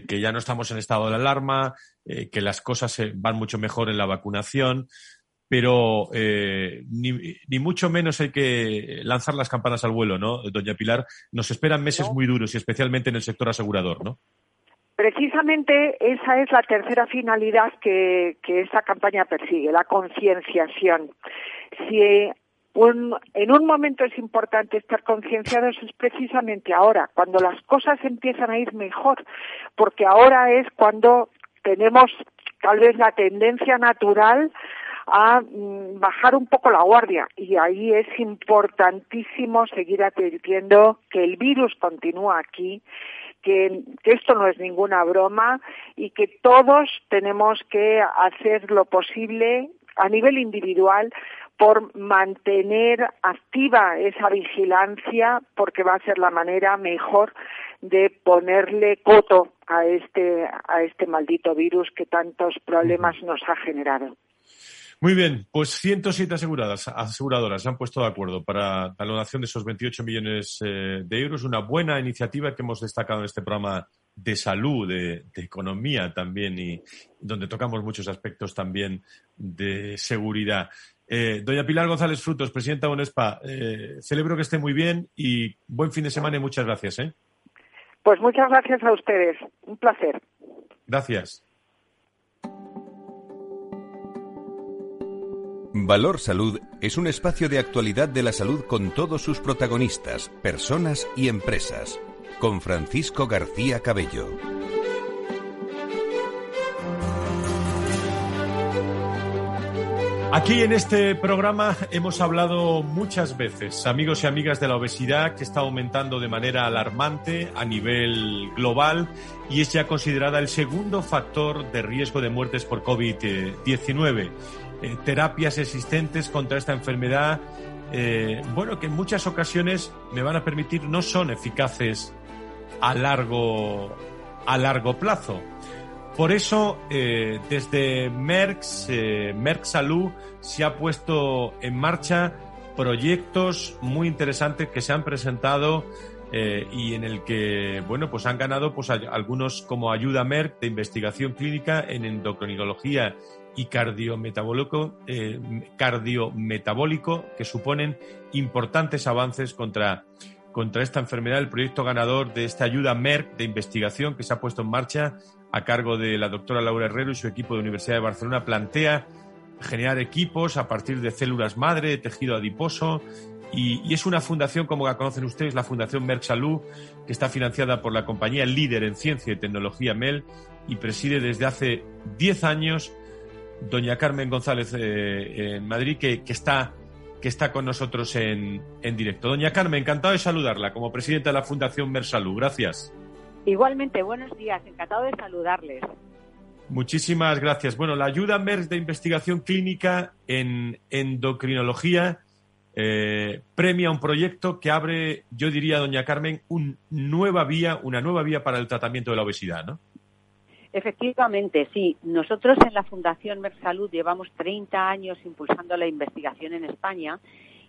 que ya no estamos en estado de alarma, eh, que las cosas van mucho mejor en la vacunación pero eh, ni, mucho menos hay que lanzar las campanas al vuelo, ¿no, doña Pilar? Nos esperan meses muy duros y especialmente en el sector asegurador, ¿no? Precisamente esa es la tercera finalidad que, esta campaña persigue, la concienciación. Si en un momento es importante estar concienciados es precisamente ahora, cuando las cosas empiezan a ir mejor, porque ahora es cuando tenemos tal vez la tendencia natural a mm, bajar un poco la guardia y ahí es importantísimo seguir advirtiendo que el virus continúa aquí que, esto no es ninguna broma y que todos tenemos que hacer lo posible a nivel individual por mantener activa esa vigilancia porque va a ser la manera mejor de ponerle coto a este a este maldito virus que tantos problemas nos ha generado. Muy bien, pues 107 aseguradas, aseguradoras se han puesto de acuerdo para la donación de esos 28 millones eh, de euros. Una buena iniciativa que hemos destacado en este programa de salud, de, economía también y donde tocamos muchos aspectos también de seguridad. Eh, doña Pilar González Frutos, presidenta de UNESPA, eh, celebro que esté muy bien y buen fin de semana y muchas gracias. ¿eh? Pues muchas gracias a ustedes. Un placer. Gracias. Valor Salud es un espacio de actualidad de la salud con todos sus protagonistas, personas y empresas con Francisco García Cabello. Aquí en este programa hemos hablado muchas veces, amigos y amigas, de la obesidad que está aumentando de manera alarmante a nivel global y es ya considerada el segundo factor de riesgo de muertes por COVID-19. Eh, terapias existentes contra esta enfermedad, eh, bueno, que en muchas ocasiones me van a permitir no son eficaces a largo, a largo plazo. Por eso, eh, desde Merck, eh, Merck Salud se ha puesto en marcha proyectos muy interesantes que se han presentado y en el que, bueno, pues han ganado pues, algunos como ayuda Merck de investigación clínica en endocrinología y cardiometabólico, cardiometabólico que suponen importantes avances contra contra esta enfermedad, el proyecto ganador de esta ayuda Merck de investigación que se ha puesto en marcha a cargo de la doctora Laura Herrero y su equipo de Universidad de Barcelona plantea generar equipos a partir de células madre, tejido adiposo y, es una fundación, como la conocen ustedes, la Fundación Merck Salud, que está financiada por la compañía líder en ciencia y tecnología MEL y preside desde hace 10 años doña Carmen González eh, en Madrid, que, que está que está con nosotros en, en directo. Doña Carmen, encantado de saludarla como presidenta de la Fundación Mersalud. Gracias. Igualmente, buenos días, encantado de saludarles. Muchísimas gracias. Bueno, la ayuda MERS de investigación clínica en endocrinología eh, premia un proyecto que abre, yo diría, doña Carmen, una nueva vía, una nueva vía para el tratamiento de la obesidad, ¿no? Efectivamente, sí. Nosotros en la Fundación Mersalud llevamos 30 años impulsando la investigación en España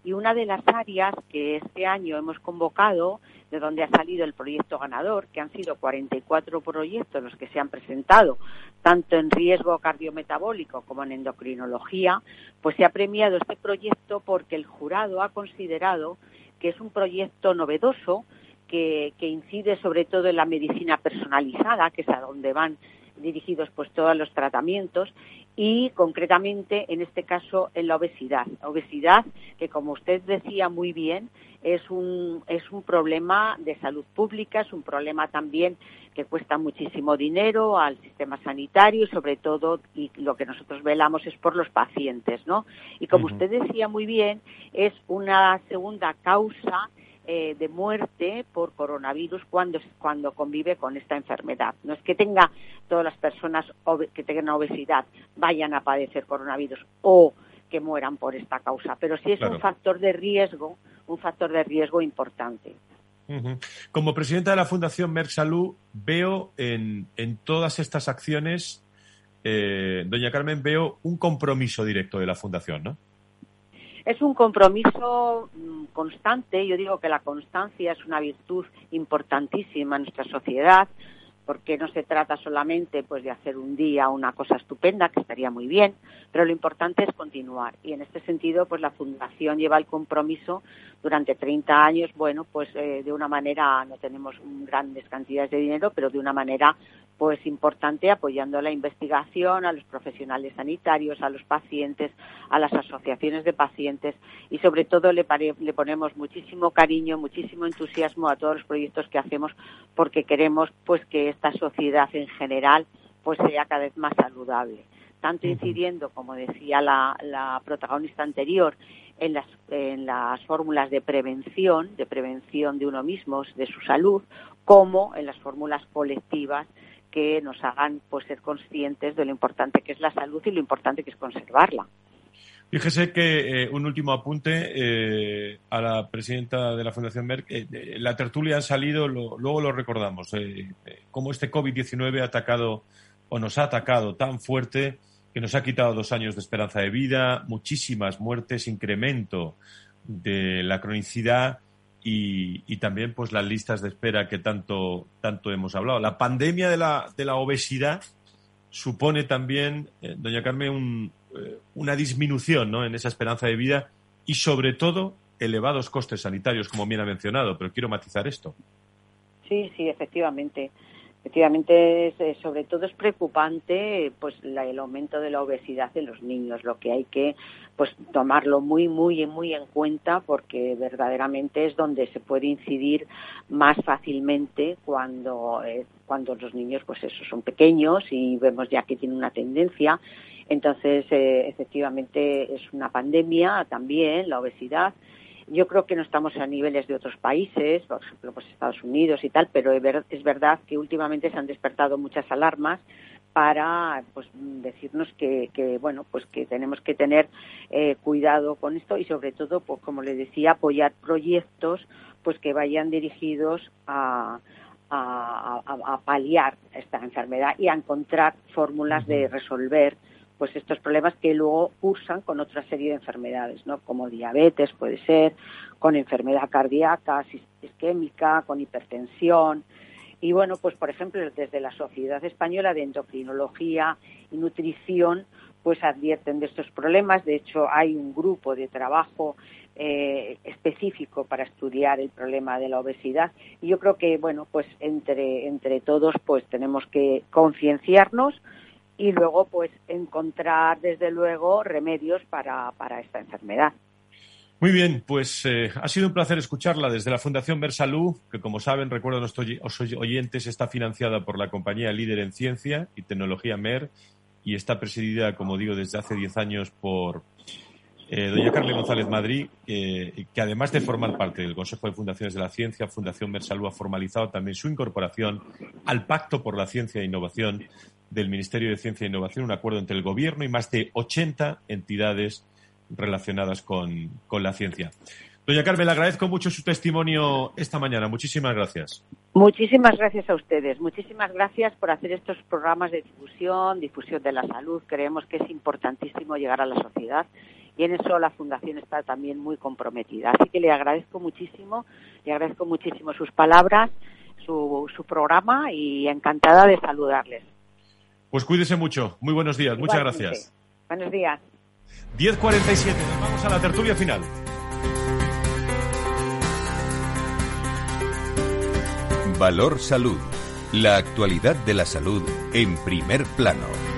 y una de las áreas que este año hemos convocado, de donde ha salido el proyecto ganador, que han sido 44 proyectos los que se han presentado, tanto en riesgo cardiometabólico como en endocrinología, pues se ha premiado este proyecto porque el jurado ha considerado que es un proyecto novedoso, que, incide sobre todo en la medicina personalizada, que es a donde van dirigidos pues todos los tratamientos y concretamente en este caso en la obesidad. obesidad que como usted decía muy bien es un, es un problema de salud pública, es un problema también que cuesta muchísimo dinero al sistema sanitario y sobre todo y lo que nosotros velamos es por los pacientes, ¿no? Y como usted decía muy bien, es una segunda causa eh, de muerte por coronavirus cuando, cuando convive con esta enfermedad. No es que tenga todas las personas que tengan obesidad vayan a padecer coronavirus o que mueran por esta causa, pero sí es un factor de riesgo, un factor de riesgo importante. Como presidenta de la Fundación Merck Salud, veo en, en todas estas acciones, eh, doña Carmen, veo un compromiso directo de la Fundación, ¿no? Es un compromiso mm, constante. Yo digo que la constancia es una virtud importantísima en nuestra sociedad porque no se trata solamente pues de hacer un día una cosa estupenda que estaría muy bien, pero lo importante es continuar y en este sentido pues la fundación lleva el compromiso durante 30 años, bueno, pues eh, de una manera no tenemos grandes cantidades de dinero, pero de una manera pues importante apoyando la investigación, a los profesionales sanitarios, a los pacientes, a las asociaciones de pacientes. Y sobre todo le, le ponemos muchísimo cariño, muchísimo entusiasmo a todos los proyectos que hacemos porque queremos pues que esta sociedad en general pues sea cada vez más saludable. Tanto incidiendo, como decía la, la protagonista anterior, en las, en las fórmulas de prevención, de prevención de uno mismo, de su salud, como en las fórmulas colectivas que nos hagan pues ser conscientes de lo importante que es la salud y lo importante que es conservarla. Fíjese que eh, un último apunte eh, a la presidenta de la Fundación Merck. Eh, la tertulia ha salido, luego lo recordamos, cómo este COVID-19 ha atacado o nos ha atacado tan fuerte que nos ha quitado dos años de esperanza de vida, muchísimas muertes, incremento de la cronicidad y, también pues las listas de espera que tanto, tanto hemos hablado. La pandemia de la, de la obesidad supone también, doña Carmen, eh, una disminución ¿no? en esa esperanza de vida y sobre todo elevados costes sanitarios, como bien ha mencionado, pero quiero matizar esto. Sí, sí, efectivamente. Efectivamente, eh, sobre todo es preocupante pues el aumento de la obesidad de los niños, lo que hay que pues tomarlo muy muy muy en cuenta porque verdaderamente es donde se puede incidir más fácilmente cuando eh, cuando los niños pues eso son pequeños y vemos ya que tienen una tendencia entonces, eh, efectivamente, es una pandemia también, la obesidad. Yo creo que no estamos a niveles de otros países, por ejemplo, pues Estados Unidos y tal, pero es verdad que últimamente se han despertado muchas alarmas para pues decirnos que, que bueno pues que tenemos que tener eh, cuidado con esto y sobre todo pues como le decía apoyar proyectos pues que vayan dirigidos a, a, a, paliar esta enfermedad y a encontrar fórmulas de resolver pues estos problemas que luego cursan con otra serie de enfermedades, ¿no? Como diabetes puede ser, con enfermedad cardíaca, isquémica, con hipertensión. Y bueno, pues por ejemplo, desde la Sociedad Española de Endocrinología y Nutrición, pues advierten de estos problemas. De hecho, hay un grupo de trabajo eh, específico para estudiar el problema de la obesidad. Y yo creo que, bueno, pues entre, entre todos, pues tenemos que concienciarnos, y luego pues encontrar desde luego remedios para, para esta enfermedad. Muy bien, pues eh, ha sido un placer escucharla desde la Fundación Versalud, que como saben, recuerdo a nuestros oyentes, está financiada por la compañía líder en ciencia y tecnología MER y está presidida, como digo, desde hace 10 años por eh, doña Carmen González Madrid, que además de formar parte del Consejo de Fundaciones de la Ciencia, Fundación Versalud ha formalizado también su incorporación al Pacto por la Ciencia e Innovación del Ministerio de Ciencia e Innovación, un acuerdo entre el Gobierno y más de 80 entidades relacionadas con, la ciencia. Doña Carmen, le agradezco mucho su testimonio esta mañana. Muchísimas gracias. Muchísimas gracias a ustedes. Muchísimas gracias por hacer estos programas de difusión, difusión de la salud. Creemos que es importantísimo llegar a la sociedad y en eso la Fundación está también muy comprometida. Así que le agradezco muchísimo, le agradezco muchísimo sus palabras, su, su programa y encantada de saludarles. Pues cuídese mucho. Muy buenos días. Muchas gracias. Buenos días. 10.47. Nos vamos a la tertulia final. Valor Salud. La actualidad de la salud en primer plano.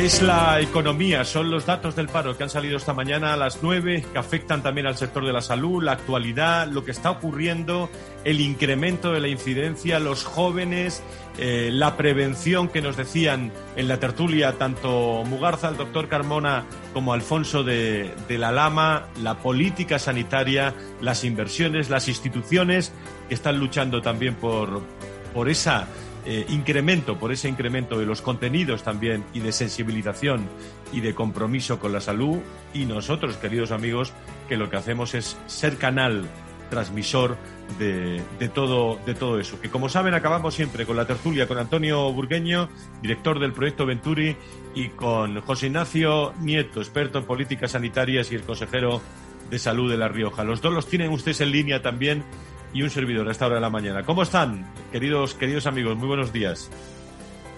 Es la economía, son los datos del paro que han salido esta mañana a las 9, que afectan también al sector de la salud, la actualidad, lo que está ocurriendo, el incremento de la incidencia, los jóvenes, eh, la prevención que nos decían en la tertulia tanto Mugarza, el doctor Carmona, como Alfonso de, la Lama, la política sanitaria, las inversiones, las instituciones que están luchando también por, por esa eh, incremento, por ese incremento de los contenidos también y de sensibilización y de compromiso con la salud y nosotros, queridos amigos, que lo que hacemos es ser canal transmisor de, todo, de todo eso. Que como saben, acabamos siempre con la tertulia con Antonio Burgueño, director del proyecto Venturi, y con José Ignacio Nieto, experto en políticas sanitarias y el consejero de salud de La Rioja. Los dos los tienen ustedes en línea también y un servidor a esta hora de la mañana. ¿Cómo están, queridos, queridos amigos? Muy buenos días.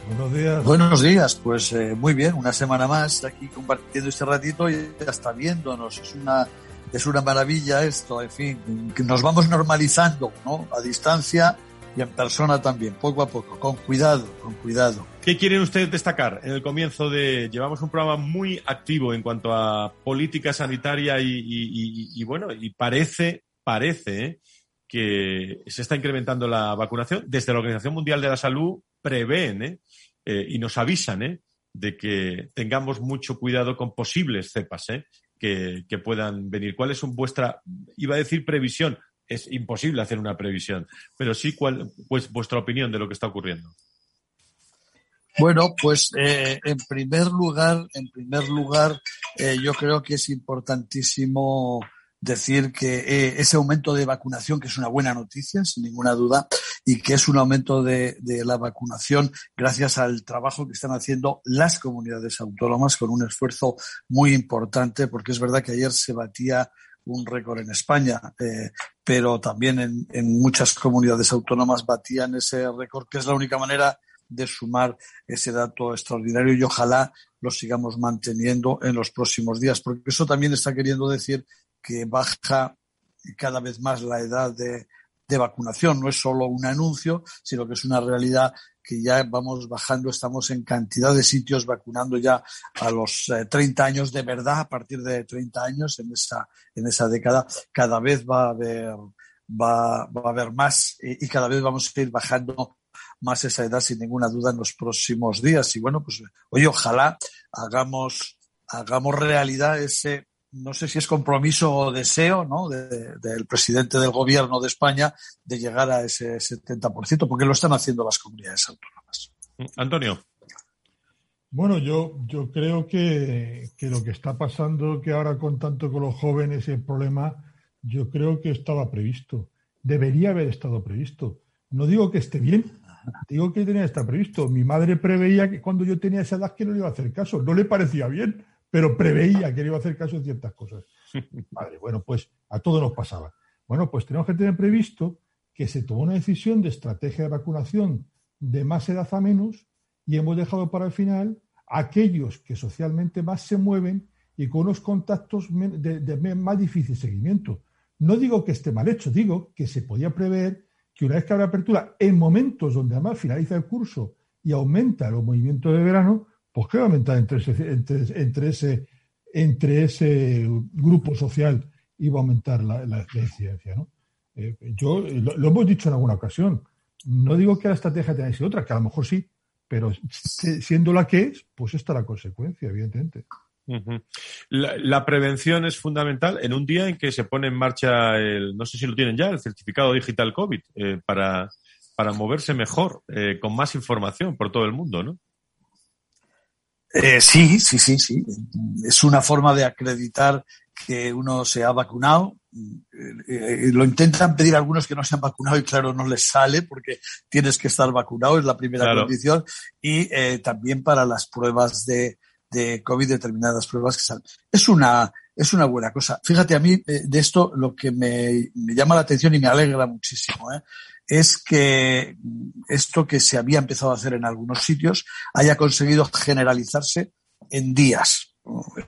Buenos días. Buenos días, pues eh, muy bien, una semana más aquí compartiendo este ratito y hasta viéndonos. Es una, es una maravilla esto, en fin, nos vamos normalizando, ¿no? A distancia y en persona también, poco a poco, con cuidado, con cuidado. ¿Qué quieren ustedes destacar en el comienzo de... Llevamos un programa muy activo en cuanto a política sanitaria y, y, y bueno, y parece, parece, ¿eh? Que se está incrementando la vacunación. Desde la Organización Mundial de la Salud prevén ¿eh? Eh, y nos avisan ¿eh? de que tengamos mucho cuidado con posibles cepas que, que, puedan venir. ¿Cuál es vuestra, iba a decir previsión, es imposible hacer una previsión. Pero sí, cuál, pues vuestra opinión de lo que está ocurriendo. Bueno, pues en primer lugar, en primer lugar, yo creo que es importantísimo decir que eh, ese aumento de vacunación, que es una buena noticia, sin ninguna duda, y que es un aumento de, la vacunación gracias al trabajo que están haciendo las comunidades autónomas con un esfuerzo muy importante, porque es verdad que ayer se batía un récord en España, eh, pero también en muchas comunidades autónomas batían ese récord, que es la única manera de sumar ese dato extraordinario y ojalá lo sigamos manteniendo en los próximos días, porque eso también está queriendo decir que baja cada vez más la edad de, de vacunación. No es solo un anuncio, sino que es una realidad que ya vamos bajando, estamos en cantidad de sitios vacunando ya a los 30 eh, años de verdad, a partir de 30 años en esa, en esa década, cada vez va a haber, va, va a haber más y cada vez vamos a ir bajando más esa edad sin ninguna duda en los próximos días. Y bueno, pues oye, ojalá hagamos, hagamos realidad ese, no sé si es compromiso o deseo, ¿no? De, del presidente del gobierno de España de llegar a ese 70%, porque lo están haciendo las comunidades autónomas. Antonio. Bueno, yo, yo creo que, que lo que está pasando, que ahora con tanto con los jóvenes el problema, yo creo que estaba previsto. Debería haber estado previsto. No digo que esté bien, Digo que tenía que estar previsto. Mi madre preveía que cuando yo tenía esa edad que no le iba a hacer caso. No le parecía bien, pero preveía que le iba a hacer caso en ciertas cosas. Madre, bueno, pues a todos nos pasaba. Bueno, pues tenemos que tener previsto que se tomó una decisión de estrategia de vacunación de más edad a menos y hemos dejado para el final aquellos que socialmente más se mueven y con unos contactos de, de más difícil seguimiento. No digo que esté mal hecho, digo que se podía prever que una vez que habrá apertura, en momentos donde además finaliza el curso y aumenta los movimientos de verano, pues que va a aumentar entre ese, entre, ese, entre ese grupo social va a aumentar la, la, incidencia. ¿no? Eh, yo lo, hemos dicho en alguna ocasión. No digo que la estrategia tenga que ser otra, que a lo mejor sí, pero siendo la que es, pues esta la consecuencia, evidentemente la, prevención es fundamental en un día en que se pone en marcha el, no sé si lo tienen ya, el certificado digital COVID, eh, para, para moverse mejor, eh, con más información por todo el mundo, ¿no? Eh, sí, sí, sí, sí. Es una forma de acreditar que uno se ha vacunado. lo intentan pedir algunos que no se han vacunado y claro, no les sale porque tienes que estar vacunado, es la primera condición. Y también para las pruebas de, de COVID determinadas pruebas que salen. Es una, es una buena cosa. Fíjate, a mí eh, de esto lo que me, me, llama la atención y me alegra muchísimo ¿eh? Es que esto que se había empezado a hacer en algunos sitios haya conseguido generalizarse en días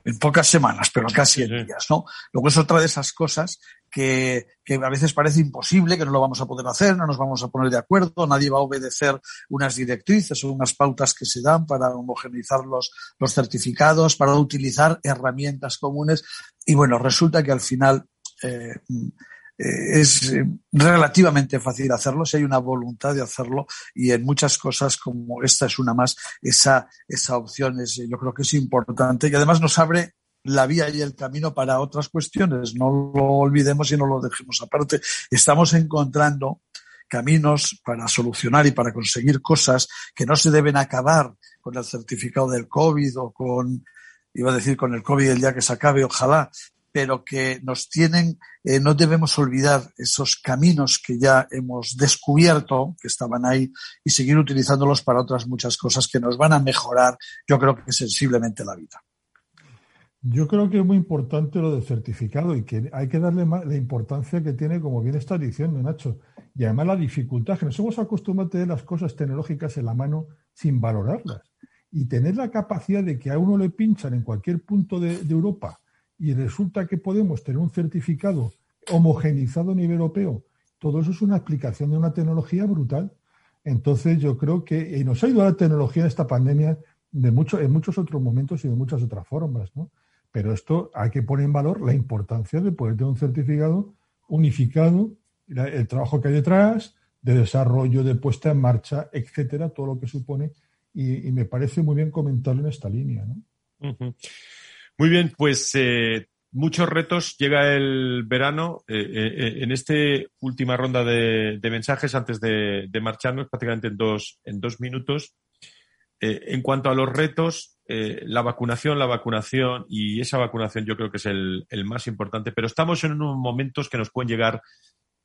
en pocas semanas, pero casi en días, ¿no? Luego es otra de esas cosas que, que, a veces parece imposible, que no lo vamos a poder hacer, no nos vamos a poner de acuerdo, nadie va a obedecer unas directrices o unas pautas que se dan para homogeneizar los, los certificados, para utilizar herramientas comunes. Y bueno, resulta que al final eh, eh, es eh, relativamente fácil hacerlo si hay una voluntad de hacerlo y en muchas cosas como esta es una más, esa, esa opción es, yo creo que es importante y además nos abre la vía y el camino para otras cuestiones. No lo olvidemos y no lo dejemos aparte. Estamos encontrando caminos para solucionar y para conseguir cosas que no se deben acabar con el certificado del COVID o con, iba a decir, con el COVID el día que se acabe, ojalá, pero que nos tienen, eh, no debemos olvidar esos caminos que ya hemos descubierto, que estaban ahí, y seguir utilizándolos para otras muchas cosas que nos van a mejorar, yo creo que sensiblemente la vida. Yo creo que es muy importante lo del certificado y que hay que darle la importancia que tiene, como bien está diciendo Nacho, y además la dificultad, que nos hemos acostumbrado a tener las cosas tecnológicas en la mano sin valorarlas. Y tener la capacidad de que a uno le pinchan en cualquier punto de Europa y resulta que podemos tener un certificado homogenizado a nivel europeo, todo eso es una aplicación de una tecnología brutal. Entonces yo creo que nos ha ayudado la tecnología en esta pandemia de mucho, en muchos otros momentos y de muchas otras formas, ¿no? Pero esto hay que poner en valor la importancia de poder tener un certificado unificado, el trabajo que hay detrás, de desarrollo, de puesta en marcha, etcétera, todo lo que supone. Y, me parece muy bien comentarlo en esta línea, ¿no? Muy bien, pues eh, muchos retos. Llega el verano. Eh, eh, en esta última ronda de, mensajes, antes de, marcharnos, prácticamente en dos, en dos minutos, en cuanto a los retos, la vacunación, la vacunación y esa vacunación yo creo que es el, más importante, pero estamos en unos momentos que nos pueden llegar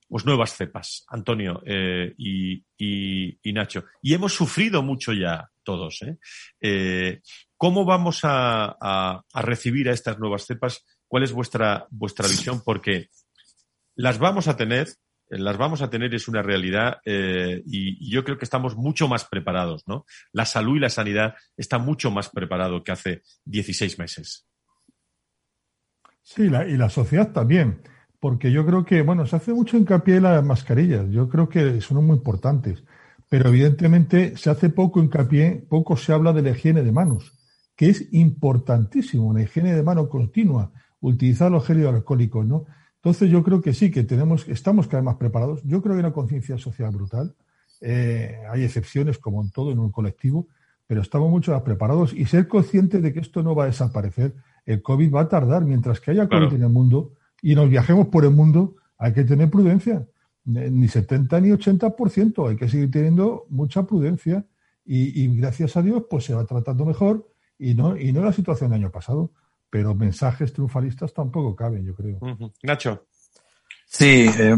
pues, nuevas cepas, Antonio y, Nacho. Y hemos sufrido mucho ya todos. ¿Cómo vamos a, recibir a estas nuevas cepas? ¿Cuál es vuestra, vuestra visión? Porque las vamos a tener, las vamos a tener es una realidad eh, y, yo creo que estamos mucho más preparados, ¿no? La salud y la sanidad están mucho más preparados que hace 16 meses. Sí, y la sociedad también, porque yo creo que, bueno, se hace mucho hincapié en las mascarillas, yo creo que son muy importantes, pero evidentemente se hace poco hincapié, poco se habla de la higiene de manos que es importantísimo, una higiene de mano continua, utilizar los geles alcohólicos, ¿no? Entonces yo creo que sí, que tenemos, estamos cada vez más preparados. Yo creo que hay una conciencia social brutal. Eh, hay excepciones como en todo, en un colectivo, pero estamos mucho más preparados y ser conscientes de que esto no va a desaparecer. El COVID va a tardar. Mientras que haya COVID en el mundo y nos viajemos por el mundo, hay que tener prudencia. Ni 70 ni 80%. Hay que seguir teniendo mucha prudencia y, y gracias a Dios pues se va tratando mejor y no, y no la situación del año pasado, pero mensajes triunfalistas tampoco caben, yo creo. Nacho. Sí, eh,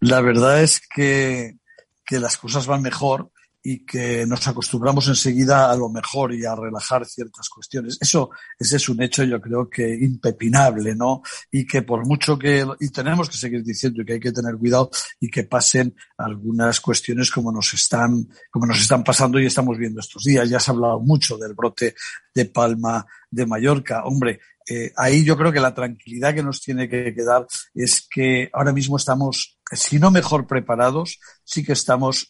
la verdad es que, que las cosas van mejor y que nos acostumbramos enseguida a lo mejor y a relajar ciertas cuestiones. Eso ese es un hecho, yo creo que impepinable, ¿no? Y que por mucho que, y tenemos que seguir diciendo que hay que tener cuidado y que pasen algunas cuestiones como nos están, como nos están pasando y estamos viendo estos días. Ya se ha hablado mucho del brote de Palma de Mallorca. Hombre, eh, ahí yo creo que la tranquilidad que nos tiene que quedar es que ahora mismo estamos, si no mejor preparados, sí que estamos,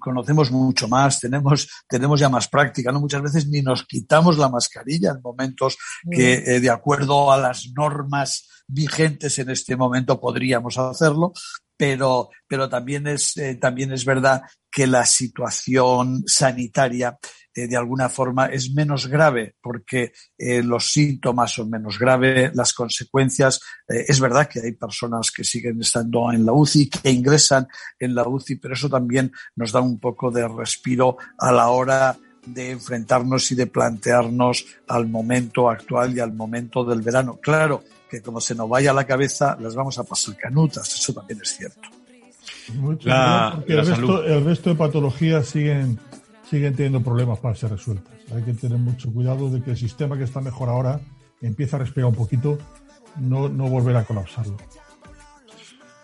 conocemos mucho más, tenemos, tenemos ya más práctica, ¿no? Muchas veces ni nos quitamos la mascarilla en momentos que, eh, de acuerdo a las normas vigentes en este momento, podríamos hacerlo, pero, pero también es, eh, también es verdad que la situación sanitaria eh, de alguna forma es menos grave porque eh, los síntomas son menos graves, las consecuencias. Eh, es verdad que hay personas que siguen estando en la UCI, que ingresan en la UCI, pero eso también nos da un poco de respiro a la hora de enfrentarnos y de plantearnos al momento actual y al momento del verano. Claro que como se nos vaya a la cabeza, las vamos a pasar canutas, eso también es cierto. el, resto, el resto de patologías siguen siguen teniendo problemas para ser resueltas. Hay que tener mucho cuidado de que el sistema que está mejor ahora empieza a respirar un poquito, no, no volver a colapsarlo.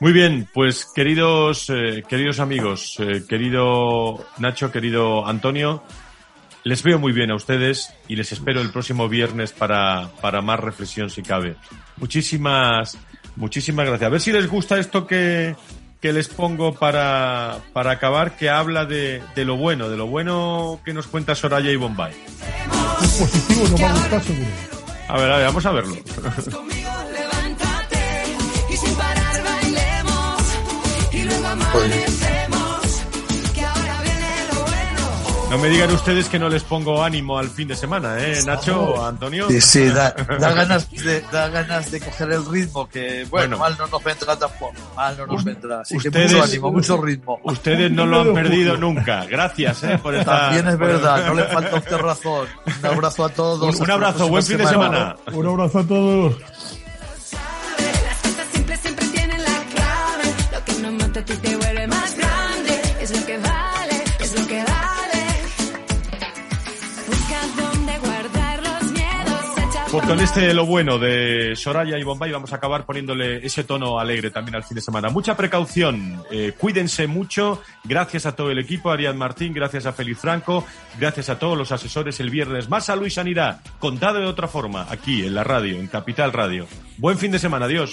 Muy bien, pues queridos, eh, queridos amigos, eh, querido Nacho, querido Antonio, les veo muy bien a ustedes y les espero el próximo viernes para, para más reflexión si cabe. Muchísimas, muchísimas gracias. A ver si les gusta esto que, que les pongo para, para acabar que habla de, de, lo bueno, de lo bueno que nos cuenta Soraya y Bombay. positivo, no va a gustar seguro. A ver, a ver, vamos a verlo. No me digan ustedes que no les pongo ánimo al fin de semana, ¿eh, Nacho o Antonio? Sí, sí, da, ganas de, da ganas de coger el ritmo, que bueno, mal no nos vendrá tampoco, mal no nos vendrá. Así que mucho ánimo, mucho ritmo. Ustedes no lo han perdido nunca. Gracias, ¿eh? Por estar, También es verdad, no le falta a usted razón. Un abrazo a todos. Un, abrazo, buen fin de semana. Un abrazo a todos. Con este lo bueno de Soraya y Bombay vamos a acabar poniéndole ese tono alegre también al fin de semana. Mucha precaución, eh, cuídense mucho. Gracias a todo el equipo, Ariad Martín, gracias a Félix Franco, gracias a todos los asesores el viernes. Más salud y sanidad, contado de otra forma, aquí en la radio, en Capital Radio. Buen fin de semana, adiós.